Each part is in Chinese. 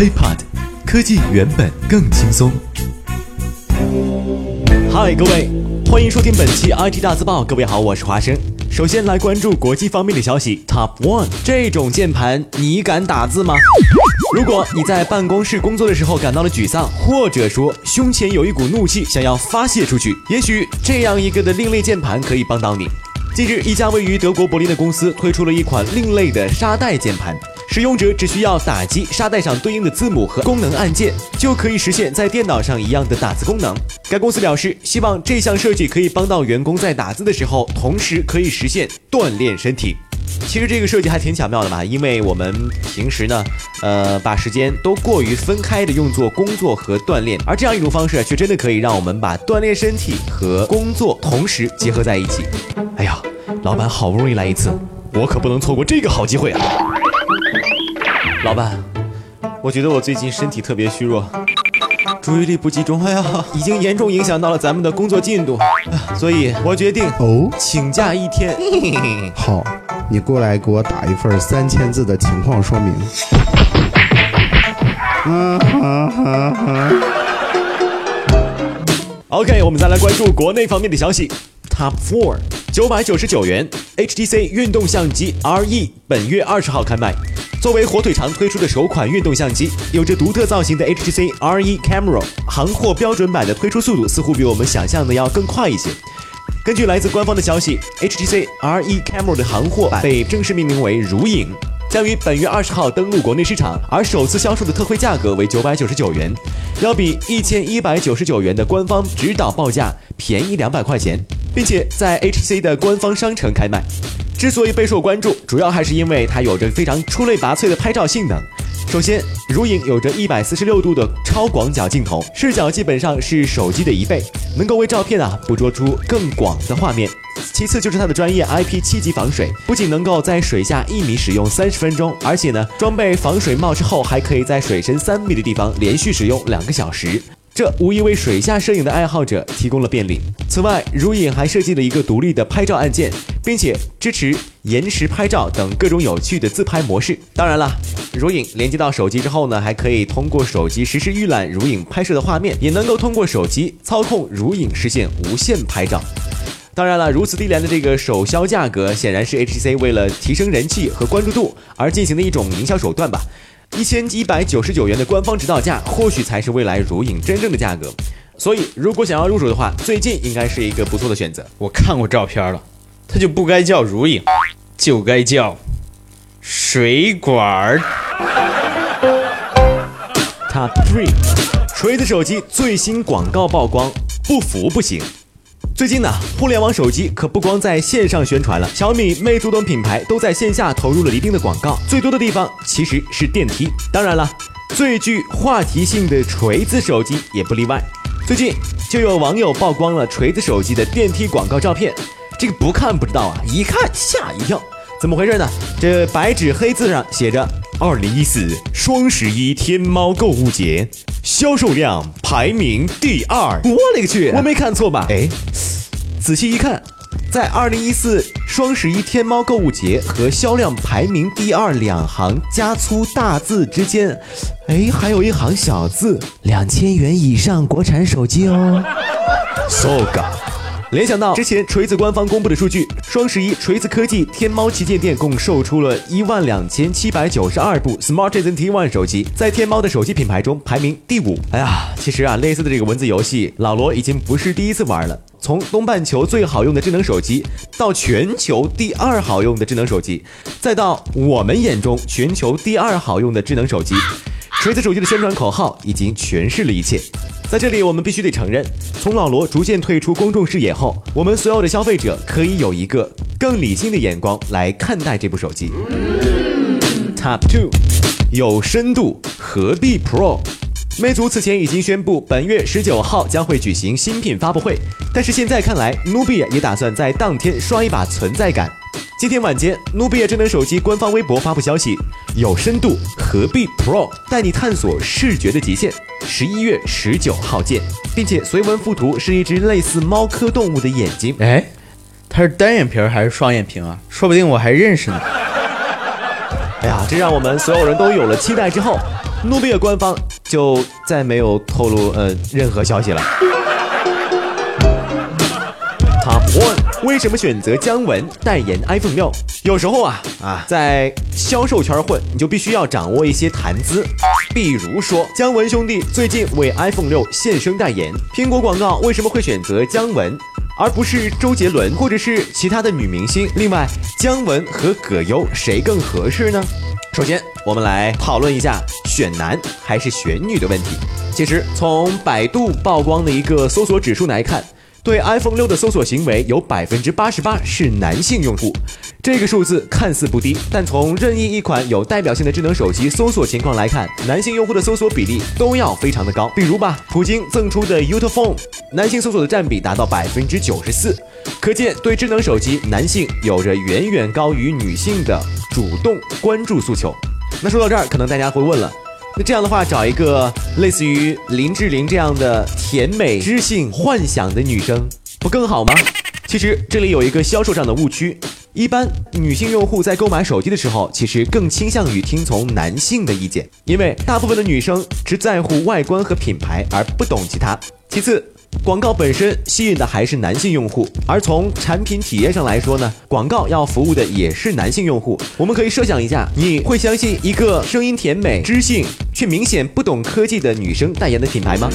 HiPod，科技原本更轻松。嗨，各位，欢迎收听本期 IT 大字报。各位好，我是华生。首先来关注国际方面的消息。Top One，这种键盘你敢打字吗？如果你在办公室工作的时候感到了沮丧，或者说胸前有一股怒气想要发泄出去，也许这样一个的另类键盘可以帮到你。近日，一家位于德国柏林的公司推出了一款另类的沙袋键盘。使用者只需要打击沙袋上对应的字母和功能按键，就可以实现在电脑上一样的打字功能。该公司表示，希望这项设计可以帮到员工在打字的时候，同时可以实现锻炼身体。其实这个设计还挺巧妙的嘛，因为我们平时呢，呃，把时间都过于分开的用作工作和锻炼，而这样一种方式却真的可以让我们把锻炼身体和工作同时结合在一起。哎呀，老板好不容易来一次，我可不能错过这个好机会啊！老板，我觉得我最近身体特别虚弱，注意力不集中，哎呀，已经严重影响到了咱们的工作进度，所以我决定哦，请假一天。好，你过来给我打一份三千字的情况说明。嗯哼哼哼。OK，我们再来关注国内方面的消息。Top Four，九百九十九元，HTC 运动相机 RE 本月二十号开卖。作为火腿肠推出的首款运动相机，有着独特造型的 HTC RE Camera 行货标准版的推出速度似乎比我们想象的要更快一些。根据来自官方的消息，HTC RE Camera 的行货版被正式命名为如影，将于本月二十号登陆国内市场，而首次销售的特惠价格为九百九十九元，要比一千一百九十九元的官方指导报价便宜两百块钱，并且在 H C 的官方商城开卖。之所以备受关注，主要还是因为它有着非常出类拔萃的拍照性能。首先，如影有着一百四十六度的超广角镜头，视角基本上是手机的一倍，能够为照片啊捕捉出更广的画面。其次就是它的专业 IP 七级防水，不仅能够在水下一米使用三十分钟，而且呢，装备防水帽之后，还可以在水深三米的地方连续使用两个小时。这无疑为水下摄影的爱好者提供了便利。此外，如影还设计了一个独立的拍照按键，并且支持延时拍照等各种有趣的自拍模式。当然了，如影连接到手机之后呢，还可以通过手机实时预览如影拍摄的画面，也能够通过手机操控如影实现无线拍照。当然了，如此低廉的这个首销价格，显然是 HTC 为了提升人气和关注度而进行的一种营销手段吧。一千一百九十九元的官方指导价，或许才是未来如影真正的价格。所以，如果想要入手的话，最近应该是一个不错的选择。我看过照片了，它就不该叫如影，就该叫水管儿。Top three，锤子手机最新广告曝光，不服不行。最近呢，互联网手机可不光在线上宣传了，小米、魅族等品牌都在线下投入了一定的广告，最多的地方其实是电梯。当然了，最具话题性的锤子手机也不例外。最近就有网友曝光了锤子手机的电梯广告照片，这个不看不知道啊，一看吓一跳。怎么回事呢？这白纸黑字上写着：“二零一四双十一天猫购物节，销售量排名第二。”我勒个去，我没看错吧？哎，仔细一看，在二零一四双十一天猫购物节和销量排名第二两行加粗大字之间，哎，还有一行小字：两千元以上国产手机哦。so ga。联想到之前锤子官方公布的数据，双十一锤子科技天猫旗舰店共售出了一万两千七百九十二部 Smartisan T1 手机，在天猫的手机品牌中排名第五。哎呀，其实啊，类似的这个文字游戏，老罗已经不是第一次玩了。从东半球最好用的智能手机，到全球第二好用的智能手机，再到我们眼中全球第二好用的智能手机。锤子手机的宣传口号已经诠释了一切。在这里，我们必须得承认，从老罗逐渐退出公众视野后，我们所有的消费者可以有一个更理性的眼光来看待这部手机。Top two，有深度何必 Pro？魅族此前已经宣布，本月十九号将会举行新品发布会，但是现在看来，Nubia 也打算在当天刷一把存在感。今天晚间，Nubia 智能手机官方微博发布消息，有深度何必 Pro 带你探索视觉的极限，十一月十九号见，并且随文附图是一只类似猫科动物的眼睛。哎，它是单眼皮儿还是双眼皮啊？说不定我还认识呢。哎呀，这让我们所有人都有了期待之后，努比亚官方就再没有透露呃任何消息了。为什么选择姜文代言 iPhone 六？有时候啊啊，在销售圈混，你就必须要掌握一些谈资。比如说，姜文兄弟最近为 iPhone 六现身代言，苹果广告为什么会选择姜文，而不是周杰伦或者是其他的女明星？另外，姜文和葛优谁更合适呢？首先，我们来讨论一下选男还是选女的问题。其实，从百度曝光的一个搜索指数来看。对 iPhone 六的搜索行为有百分之八十八是男性用户，这个数字看似不低，但从任意一款有代表性的智能手机搜索情况来看，男性用户的搜索比例都要非常的高。比如吧，普京赠出的 u t p h o n e 男性搜索的占比达到百分之九十四，可见对智能手机，男性有着远远高于女性的主动关注诉求。那说到这儿，可能大家会问了。那这样的话，找一个类似于林志玲这样的甜美、知性、幻想的女生，不更好吗？其实这里有一个销售上的误区，一般女性用户在购买手机的时候，其实更倾向于听从男性的意见，因为大部分的女生只在乎外观和品牌，而不懂其他。其次。广告本身吸引的还是男性用户，而从产品体验上来说呢，广告要服务的也是男性用户。我们可以设想一下，你会相信一个声音甜美、知性却明显不懂科技的女生代言的品牌吗？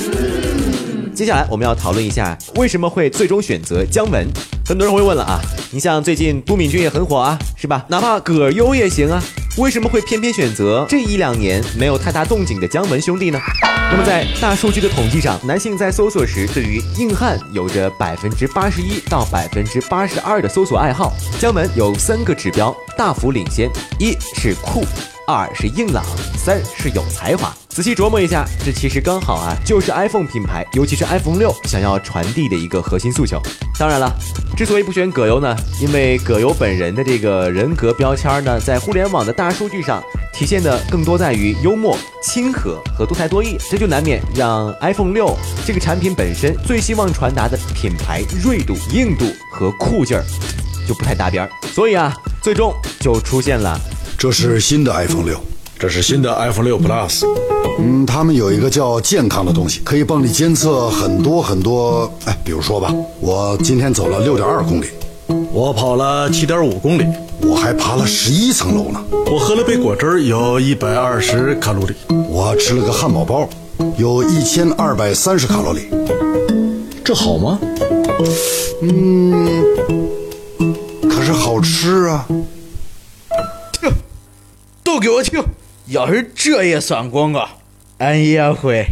接下来我们要讨论一下为什么会最终选择姜文。很多人会问了啊，你像最近都敏俊也很火啊，是吧？哪怕葛优也行啊。为什么会偏偏选择这一两年没有太大动静的姜文兄弟呢？那么在大数据的统计上，男性在搜索时对于硬汉有着百分之八十一到百分之八十二的搜索爱好，姜文有三个指标大幅领先：一是酷。二是硬朗，三是有才华。仔细琢磨一下，这其实刚好啊，就是 iPhone 品牌，尤其是 iPhone 六想要传递的一个核心诉求。当然了，之所以不选葛优呢，因为葛优本人的这个人格标签呢，在互联网的大数据上体现的更多在于幽默、亲和和多才多艺，这就难免让 iPhone 六这个产品本身最希望传达的品牌锐度、硬度和酷劲儿就不太搭边儿。所以啊，最终就出现了。这是新的 iPhone 六，这是新的 iPhone 六 Plus。嗯，他们有一个叫健康的东西，可以帮你监测很多很多。哎，比如说吧，我今天走了六点二公里，我跑了七点五公里，我还爬了十一层楼呢。我喝了杯果汁，有一百二十卡路里。我吃了个汉堡包，有一千二百三十卡路里。这好吗？嗯，可是好吃啊。都给我听！要是这也算广告，俺也会。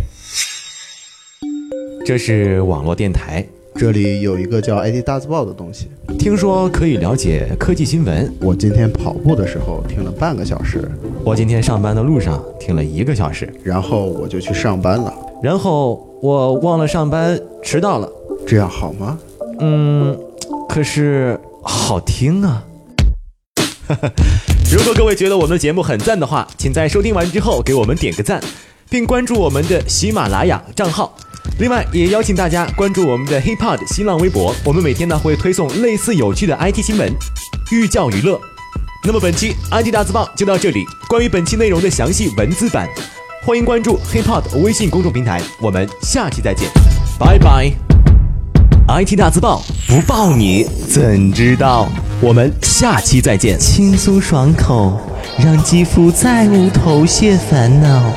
这是网络电台，这里有一个叫 IT 大字报的东西，听说可以了解科技新闻。我今天跑步的时候听了半个小时，我今天上班的路上听了一个小时，然后我就去上班了，然后我忘了上班，迟到了。这样好吗？嗯，可是好听啊。如果各位觉得我们的节目很赞的话，请在收听完之后给我们点个赞，并关注我们的喜马拉雅账号。另外，也邀请大家关注我们的 HipHop 新浪微博，我们每天呢会推送类似有趣的 IT 新闻，寓教于乐。那么本期 IT 大字报就到这里，关于本期内容的详细文字版，欢迎关注 HipHop 微信公众平台。我们下期再见，拜拜。IT 大字报不报你怎知道？我们下期再见。轻松爽口，让肌肤再无头屑烦恼。